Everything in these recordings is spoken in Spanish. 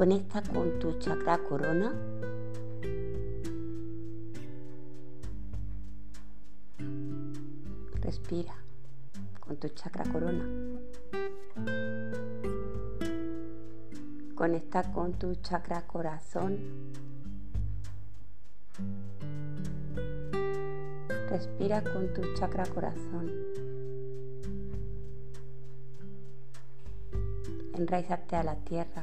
Conecta con tu chakra corona. Respira con tu chakra corona. Conecta con tu chakra corazón. Respira con tu chakra corazón. Enraízate a la tierra.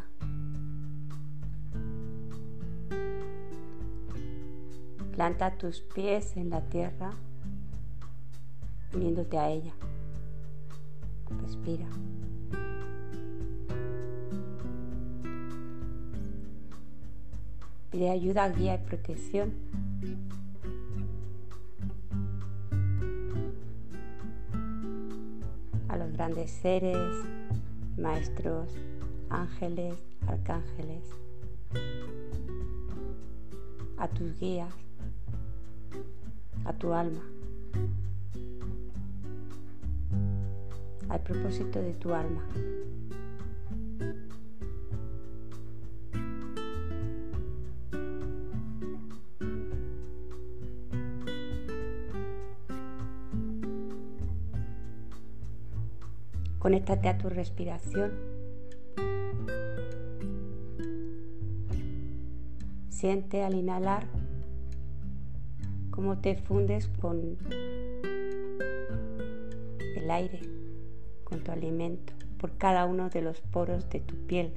Planta tus pies en la tierra, uniéndote a ella. Respira. Pide ayuda, guía y protección. A los grandes seres, maestros, ángeles, arcángeles, a tus guías, a tu alma, al propósito de tu alma. Conéctate a tu respiración. Siente al inhalar cómo te fundes con el aire, con tu alimento, por cada uno de los poros de tu piel.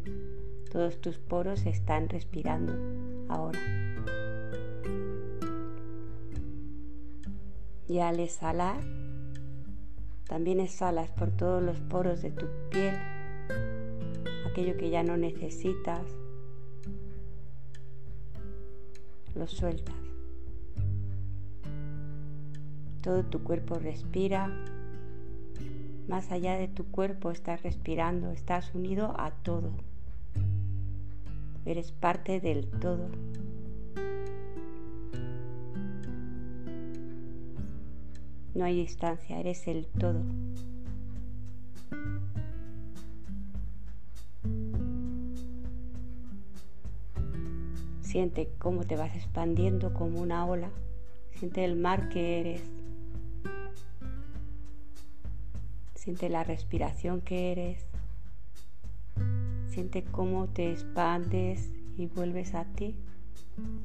Todos tus poros están respirando ahora. Y al exhalar, también exhalas por todos los poros de tu piel aquello que ya no necesitas. Lo sueltas. Todo tu cuerpo respira. Más allá de tu cuerpo estás respirando, estás unido a todo. Eres parte del todo. No hay distancia, eres el todo. Siente cómo te vas expandiendo como una ola. Siente el mar que eres. Siente la respiración que eres. Siente cómo te expandes y vuelves a ti,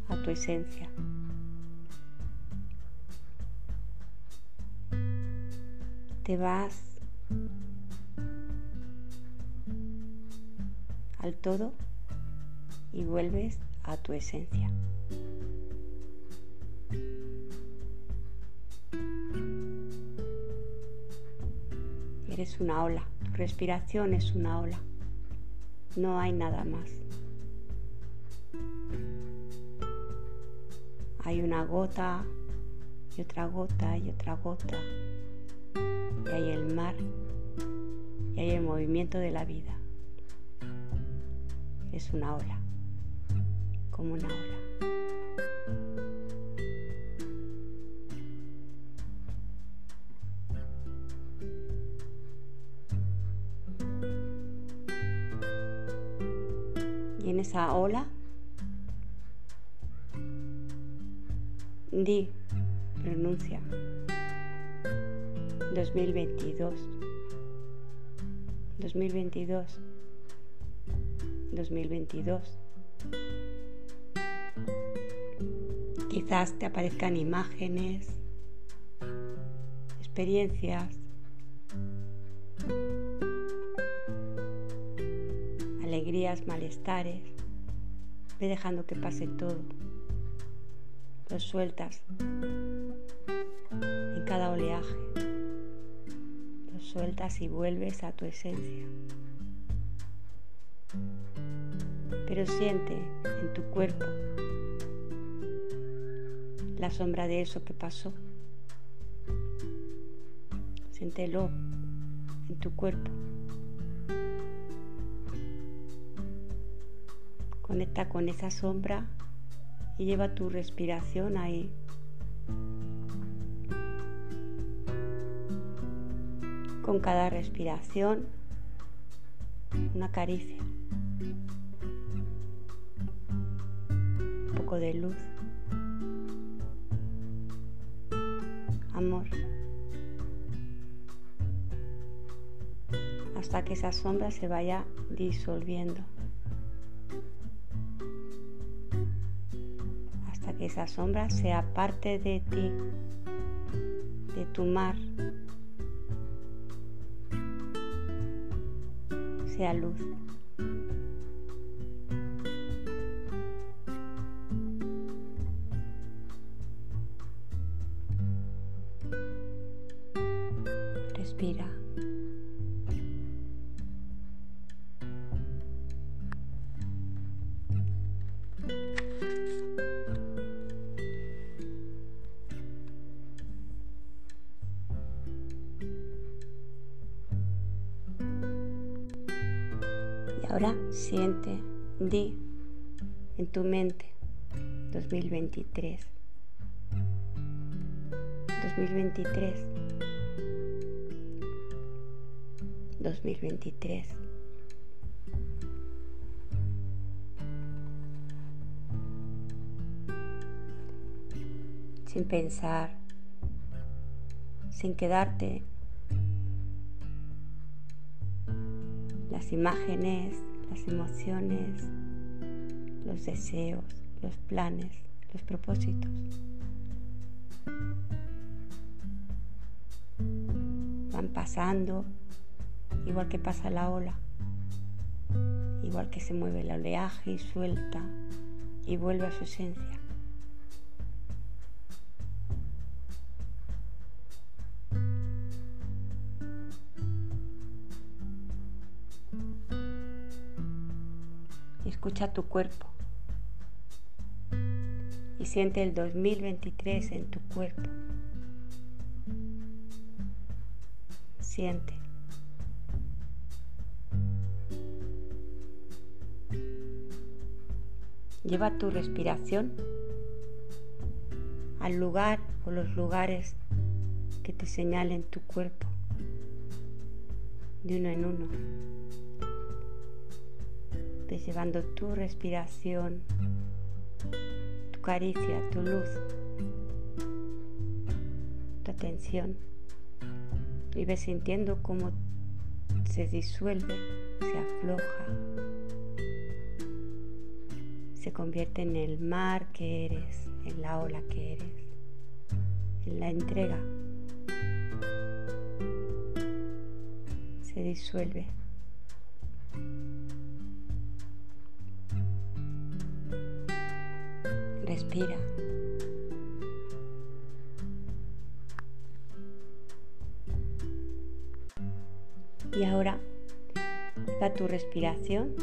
a tu esencia. te vas al todo y vuelves a tu esencia. Eres una ola, tu respiración es una ola, no hay nada más. Hay una gota y otra gota y otra gota y hay el mar y hay el movimiento de la vida. Es una ola, como una ola. En esa ola, di, pronuncia. 2022, 2022, 2022. Quizás te aparezcan imágenes, experiencias, alegrías, malestares. Ve dejando que pase todo. Lo sueltas en cada oleaje sueltas y vuelves a tu esencia. Pero siente en tu cuerpo la sombra de eso que pasó. Siéntelo en tu cuerpo. Conecta con esa sombra y lleva tu respiración ahí con cada respiración una caricia. poco de luz, amor, hasta que esa sombra se vaya disolviendo. Esa sombra sea parte de ti, de tu mar, sea luz. Di en tu mente 2023. 2023. 2023. Sin pensar, sin quedarte las imágenes, las emociones, los deseos, los planes, los propósitos. Van pasando igual que pasa la ola, igual que se mueve el oleaje y suelta y vuelve a su esencia. Escucha tu cuerpo siente el 2023 en tu cuerpo. Siente. Lleva tu respiración al lugar o los lugares que te señalen tu cuerpo, de uno en uno. Ves llevando tu respiración, caricia, tu luz, tu atención y ves sintiendo cómo se disuelve, se afloja, se convierte en el mar que eres, en la ola que eres, en la entrega. Se disuelve. Respira. Y ahora va tu respiración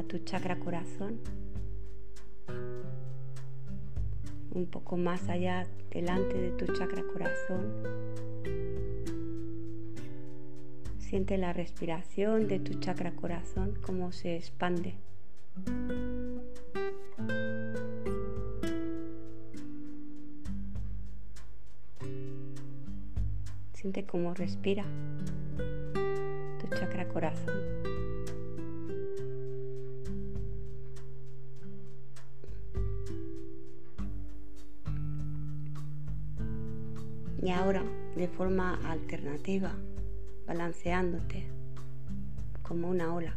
a tu chakra corazón un poco más allá delante de tu chakra corazón. Siente la respiración de tu chakra corazón como se expande. Siente cómo respira tu chakra corazón. Y ahora, de forma alternativa, balanceándote como una ola.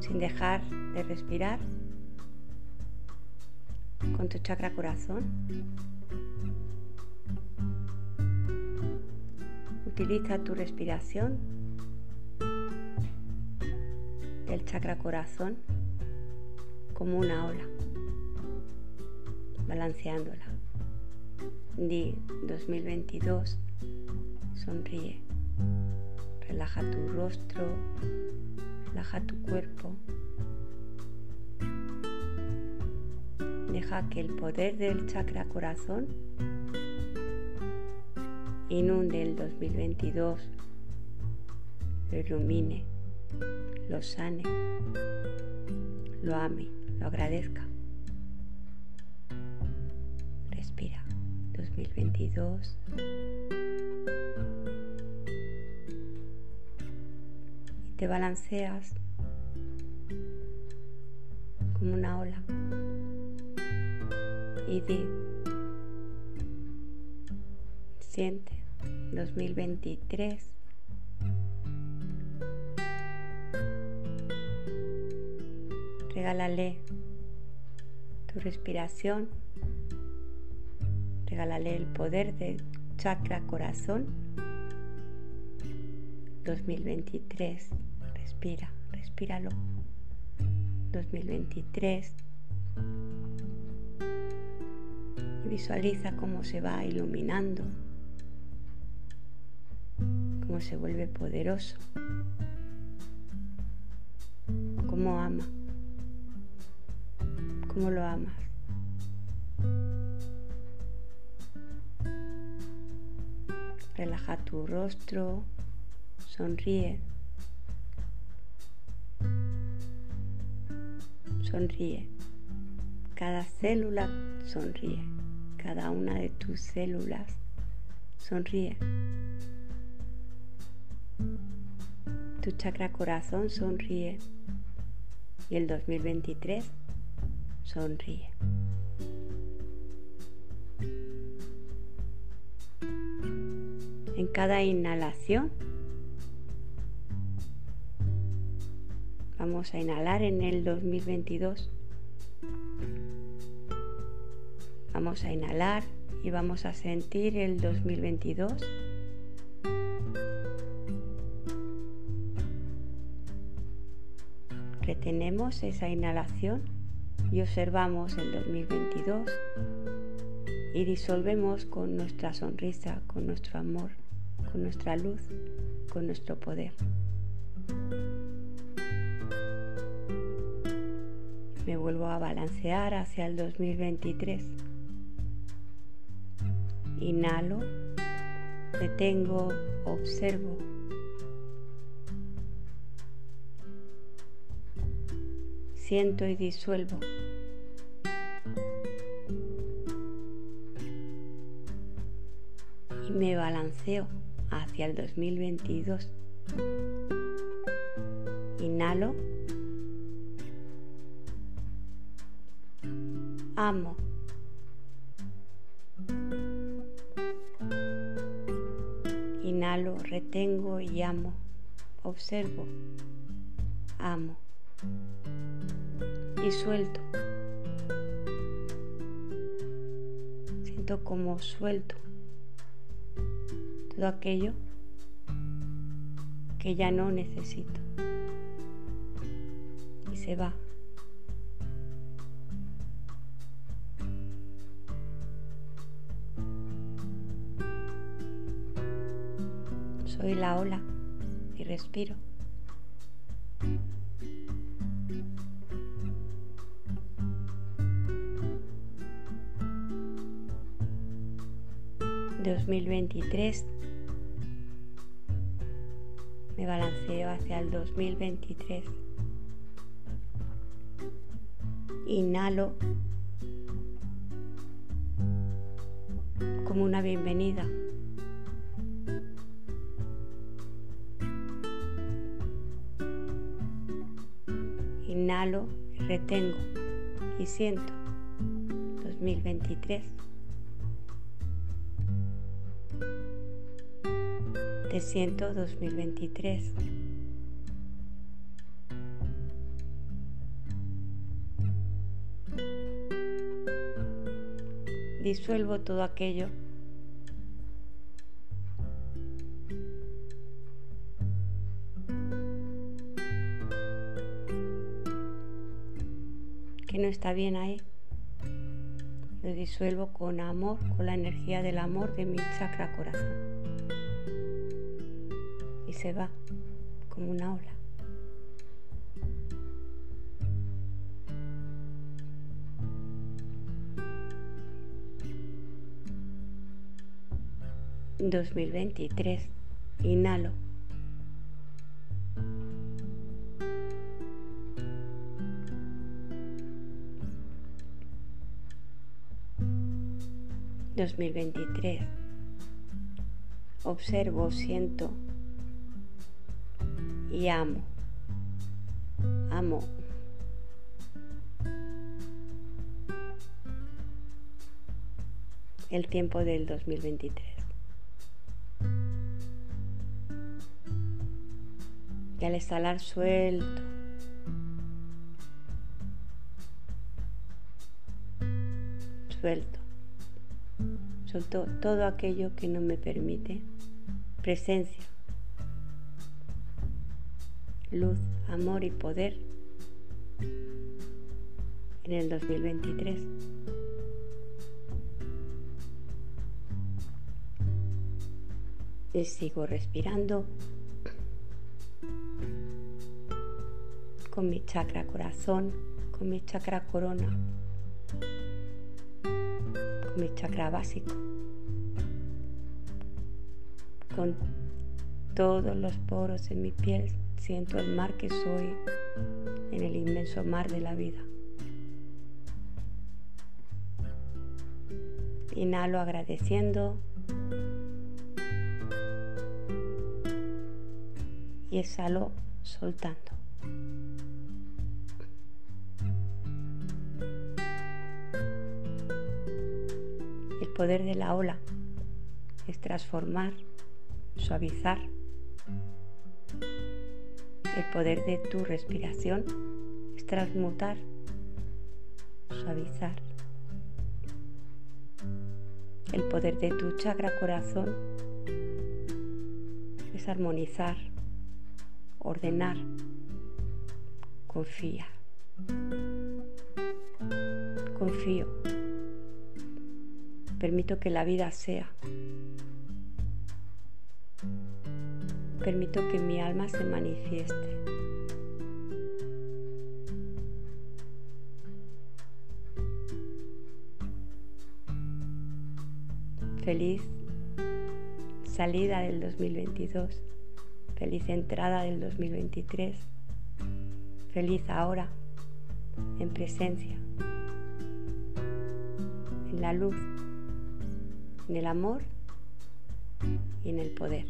Sin dejar de respirar tu chakra corazón. Utiliza tu respiración del chakra corazón como una ola balanceándola. Di 2022, sonríe, relaja tu rostro, relaja tu cuerpo. Deja que el poder del chakra corazón inunde el 2022, lo ilumine, lo sane, lo ame, lo agradezca. 2022. Y te balanceas como una ola. Y di, siente 2023. Regálale tu respiración. Regálale el poder del chakra corazón. 2023. Respira, respíralo. 2023. Visualiza cómo se va iluminando, cómo se vuelve poderoso, cómo ama, cómo lo amas. Relaja tu rostro, sonríe. sonríe. Cada célula sonríe. Cada una de tus células sonríe. Tu chakra corazón sonríe. Y el 2023 sonríe. En cada inhalación Vamos a inhalar en el 2022. Vamos a inhalar y vamos a sentir el 2022. Retenemos esa inhalación y observamos el 2022 y disolvemos con nuestra sonrisa, con nuestro amor, con nuestra luz, con nuestro poder. me vuelvo a balancear hacia el 2023. Inhalo, detengo, observo. Siento y disuelvo. Y me balanceo hacia el 2022. Inhalo. amo. Inhalo, retengo y amo. Observo, amo. Y suelto. Siento como suelto todo aquello que ya no necesito. Y se va. Soy la ola y respiro. ...2023... ...me balanceo hacia el 2023... ...inhalo... ...como una bienvenida... Inhalo, retengo y siento 2023. Te siento 2023. Disuelvo todo aquello que no está bien ahí. Lo disuelvo con amor, con la energía del amor de mi chakra corazón. Y se va como una ola. ...2023... ...inhalo... 2023. Observo, siento y amo. Amo. El tiempo del 2023. Y al exhalar suelto. Suelto. Todo aquello que no me permite. Presencia, luz, amor y poder. En el 2023. Y sigo respirando. Con mi chakra corazón, con mi chakra corona, mi chakra básico, con todos los poros en mi piel. Siento el mar que soy en el inmenso mar de la vida. Inhalo agradeciendo y exhalo soltando. Poder de la ola es transformar, suavizar. El poder de tu respiración es transmutar, suavizar. El poder de tu chakra corazón es armonizar, ordenar, confía. Confío. Permito que la vida sea. Permito que mi alma se manifieste. Feliz salida del 2022. Feliz entrada del 2023. Feliz ahora, en presencia, en la luz, en el amor y en el poder.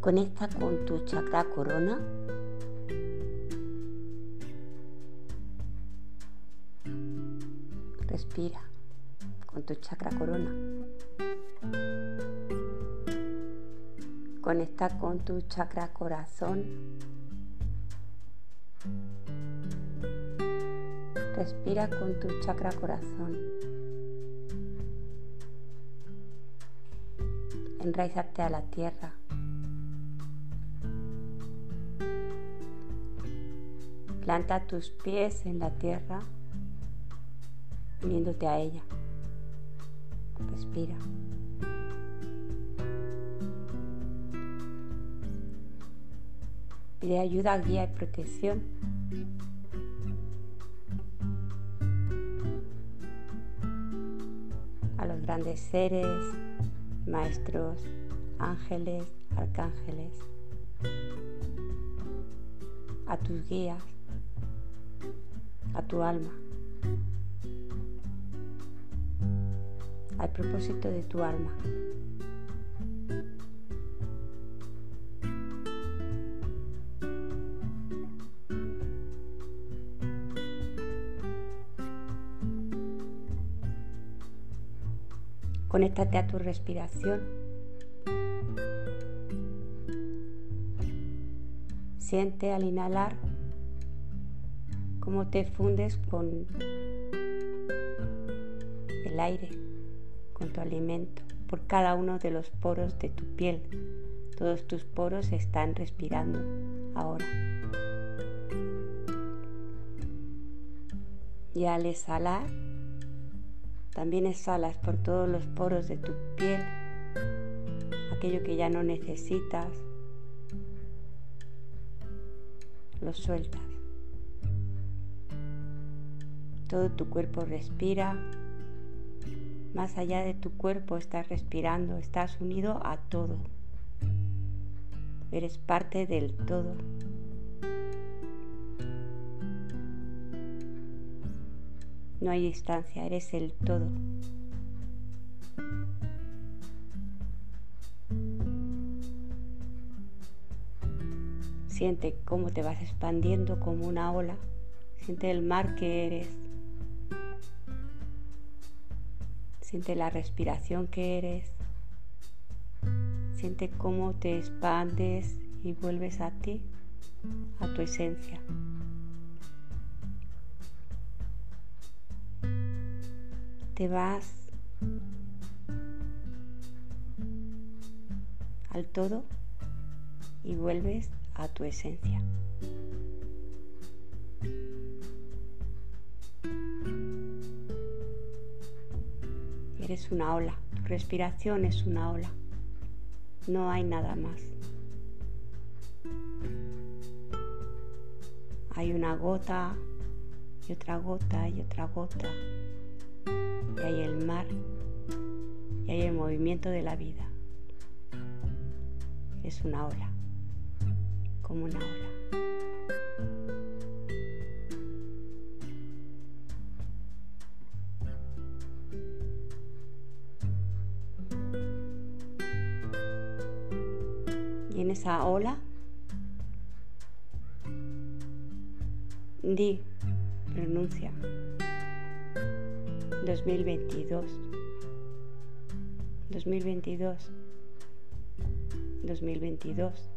Conecta con tu chakra corona. Respira con tu chakra corona. Con tu chakra corazón. Respira con tu chakra corazón. Enraízate a la tierra. Planta tus pies en la tierra, uniéndote a ella. Respira. Pide ayuda, guía y protección. A los grandes seres, maestros, ángeles, arcángeles, a tus guías, a tu alma, al propósito de tu alma. Conéctate a tu respiración. Siente al inhalar cómo te fundes con el aire, con tu alimento, por cada uno de los poros de tu piel. Todos tus poros están respirando ahora. Y al exhalar, también exhalas por todos los poros de tu piel, aquello que ya no necesitas, lo sueltas. Todo tu cuerpo respira. Más allá de tu cuerpo estás respirando, estás unido a todo. Eres parte del todo. No hay distancia, eres el todo. Siente cómo te vas expandiendo como una ola. Siente el mar que eres. Siente la respiración que eres. Siente cómo te expandes y vuelves a ti, a tu esencia. Te vas al todo y vuelves a tu esencia. Eres una ola, tu respiración es una ola, no hay nada más. Hay una gota y otra gota y otra gota. Y hay el mar y hay el movimiento de la vida. Es una ola como una ola. Y en esa ola, di, pronuncia, 2022, 2022, 2022.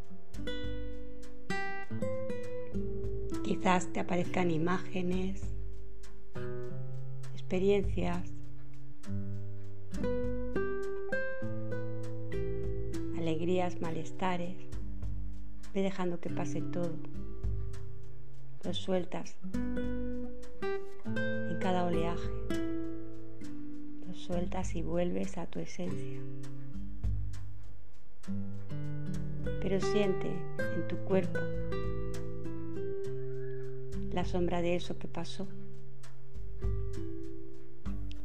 Quizás te aparezcan imágenes, experiencias, alegrías, malestares. Ve dejando que pase todo. Lo sueltas en cada oleaje. Sueltas y vuelves a tu esencia. Pero siente en tu cuerpo la sombra de eso que pasó.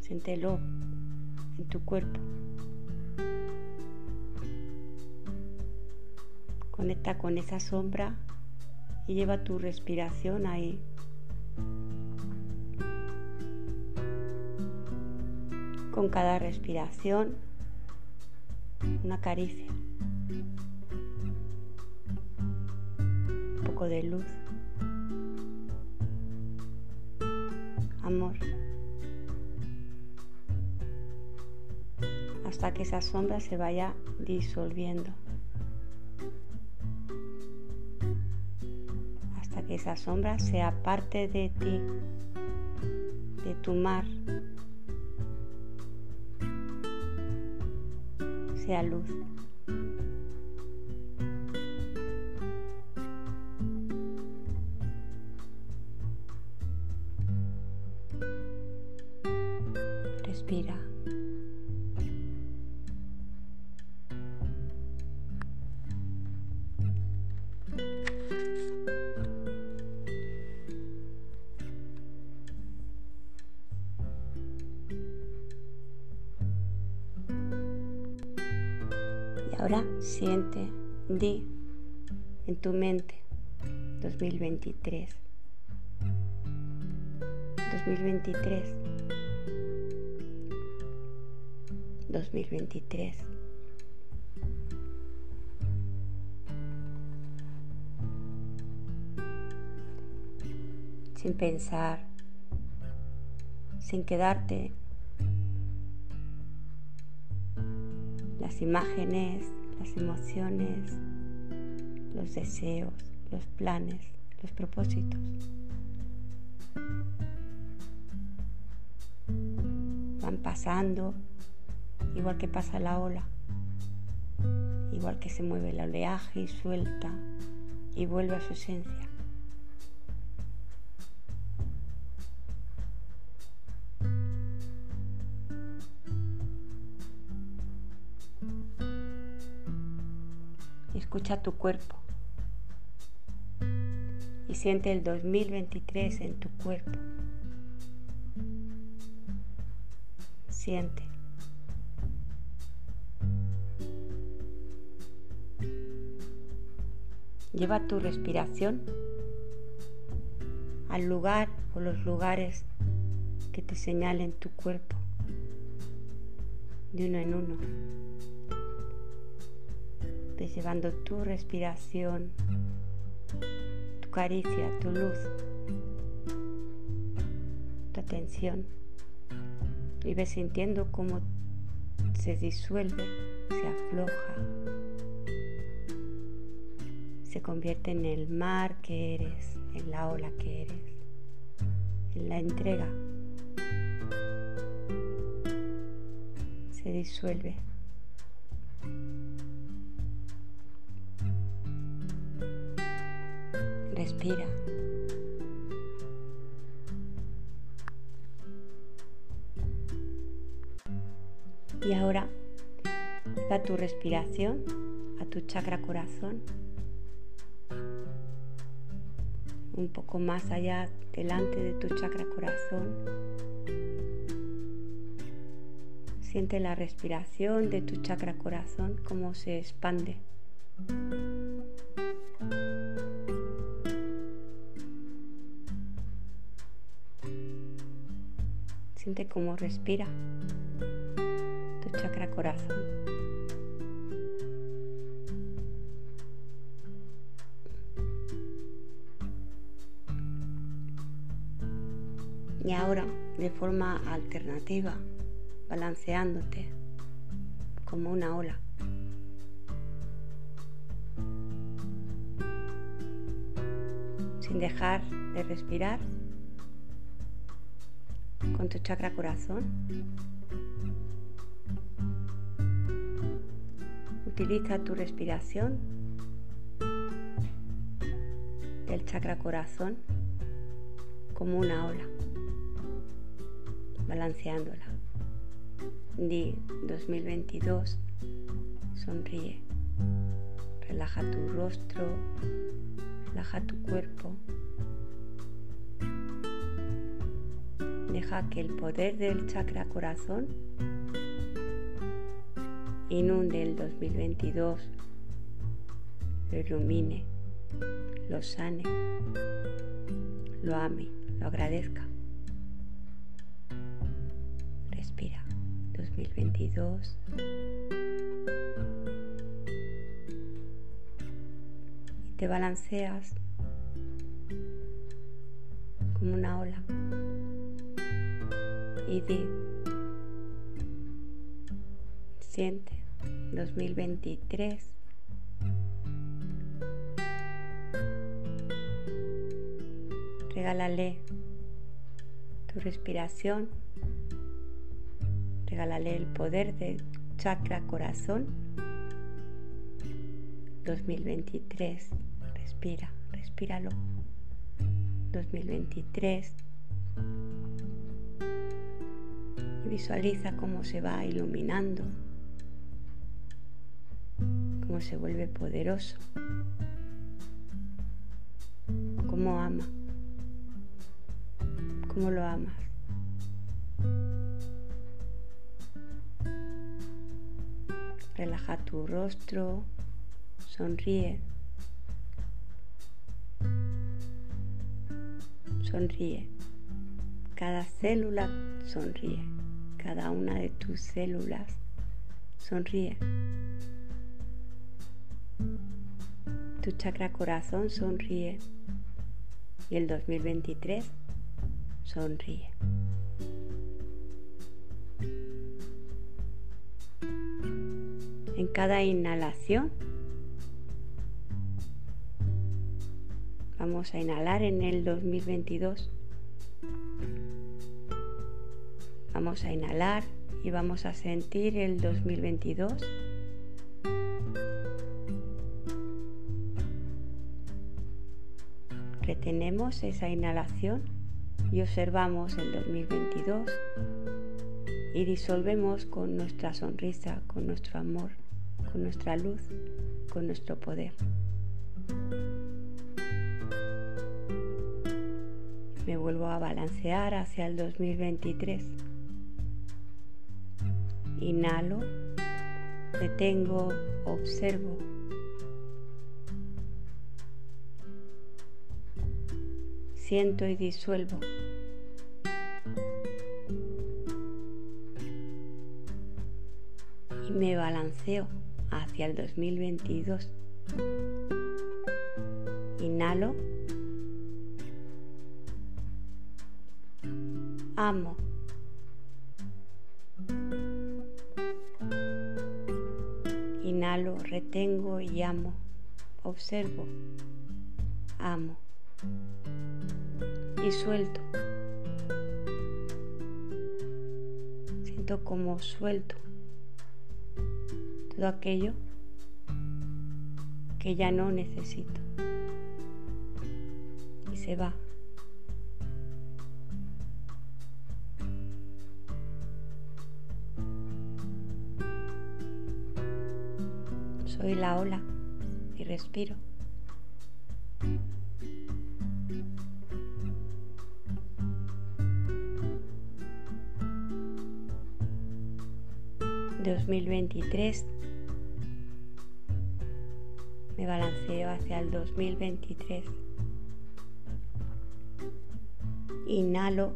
Siéntelo en tu cuerpo. Conecta con esa sombra y lleva tu respiración ahí. Con cada respiración, una caricia, un poco de luz. amor. Hasta que esa sombra se vaya disolviendo. Hasta que esa sombra sea parte de ti, de tu mar. Sea luz. Tu mente 2023. 2023 2023. Sin pensar, sin quedarte las imágenes, las emociones, los deseos, los planes, los propósitos. Van pasando igual que pasa la ola, igual que se mueve el oleaje y suelta y vuelve a su esencia. Escucha tu cuerpo y siente el 2023 en tu cuerpo. Siente. Lleva tu respiración al lugar o los lugares que te señalen tu cuerpo, de uno en uno. Ves llevando tu respiración tu caricia, tu luz, tu atención. Y ves sintiendo cómo se disuelve, se afloja, se convierte en el mar que eres, en la ola que eres, en la entrega. Se disuelve. Respira. Y ahora va tu respiración a tu chakra corazón, un poco más allá delante de tu chakra corazón. Siente la respiración de tu chakra corazón como se expande. Cómo respira tu chakra corazón. Y ahora, de forma alternativa, balanceándote como una ola. Sin dejar de respirar, con tu chakra corazón. Utiliza tu respiración del chakra corazón como una ola, balanceándola. Di 2022, sonríe, relaja tu rostro, relaja tu cuerpo, Que el poder del chakra corazón inunde el 2022, lo ilumine, lo sane, lo ame, lo agradezca. Respira. 2022. Y te balanceas como una ola y di, siente 2023. Regálale tu respiración, regálale el poder del chakra corazón 2023. Respira, respíralo. 2023 Visualiza cómo se va iluminando, cómo se vuelve poderoso, cómo ama, cómo lo amas. Relaja tu rostro, sonríe. Sonríe. Cada célula sonríe cada una de tus células. Sonríe. Tu chakra corazón sonríe. Y el 2023 sonríe. En cada inhalación vamos a inhalar en el 2022 Vamos a inhalar y vamos a sentir el 2022. Retenemos esa inhalación y observamos el 2022 y disolvemos con nuestra sonrisa, con nuestro amor, con nuestra luz, con nuestro poder. Me vuelvo a balancear hacia el 2023. Inhalo, detengo, observo. Siento y disuelvo. Y me balanceo hacia el 2022. Inhalo. Amo. Inhalo, retengo y amo. Observo. Amo. Y suelto. Siento como suelto todo aquello que ya no necesito. Y se va. Soy la ola y respiro. ...2023... Me balanceo hacia el 2023. Inhalo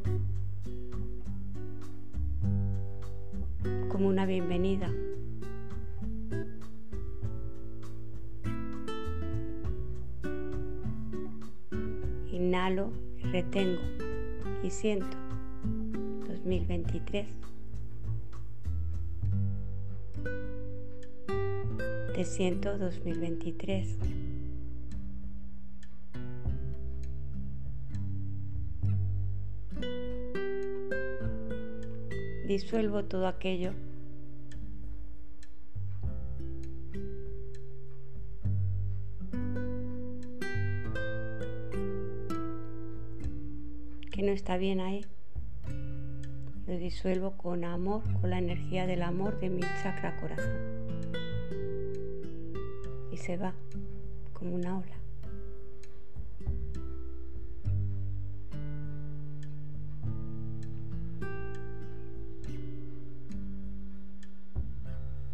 como una bienvenida. Inhalo, retengo y siento 2023. Te siento 2023. Disuelvo todo aquello que no está bien ahí. Lo disuelvo con amor, con la energía del amor de mi chakra corazón y se va como una ola.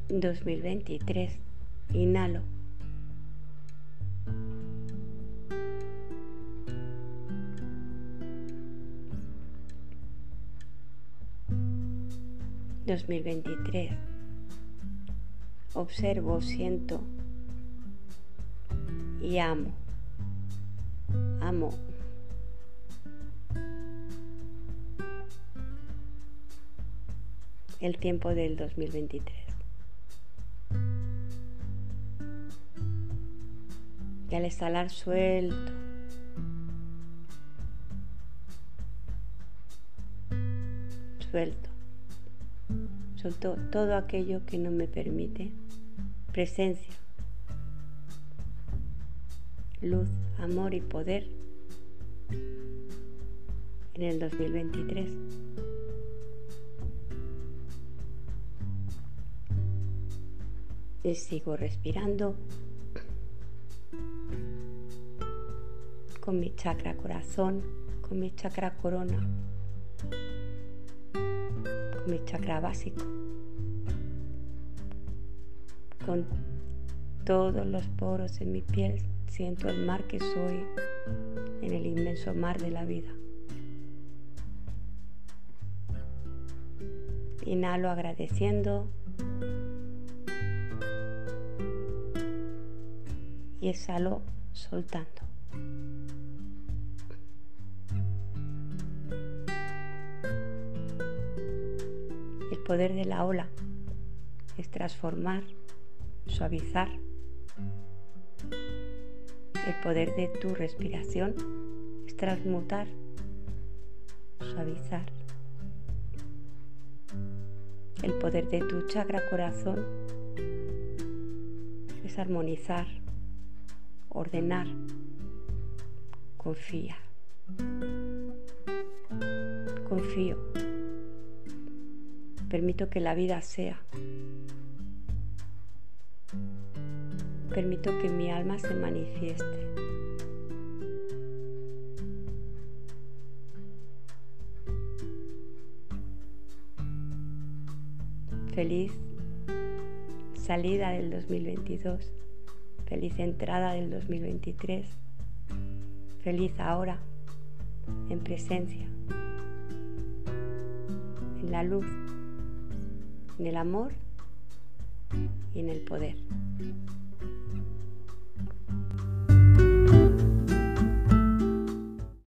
...2023... Inhalo. ...2023... Observo, siento y amo. Amo. El tiempo del 2023. Y al exhalar suelto. Suelto. Suelto todo aquello que no me permite presencia luz, amor y poder en el 2023. Y sigo respirando con mi chakra corazón, con mi chakra corona, mi chakra básico, con todos los poros en mi piel siento el mar que soy en el inmenso mar de la vida. Inhalo agradeciendo y exhalo soltando. Poder de la ola es transformar, suavizar el poder de tu respiración es transmutar, suavizar. El poder de tu chakra corazón es armonizar, ordenar, confía. Confío. Permito que la vida sea. Permito que mi alma se manifieste. Feliz salida del 2022, feliz entrada del 2023, feliz ahora, en presencia, en la luz, en el amor y en el poder.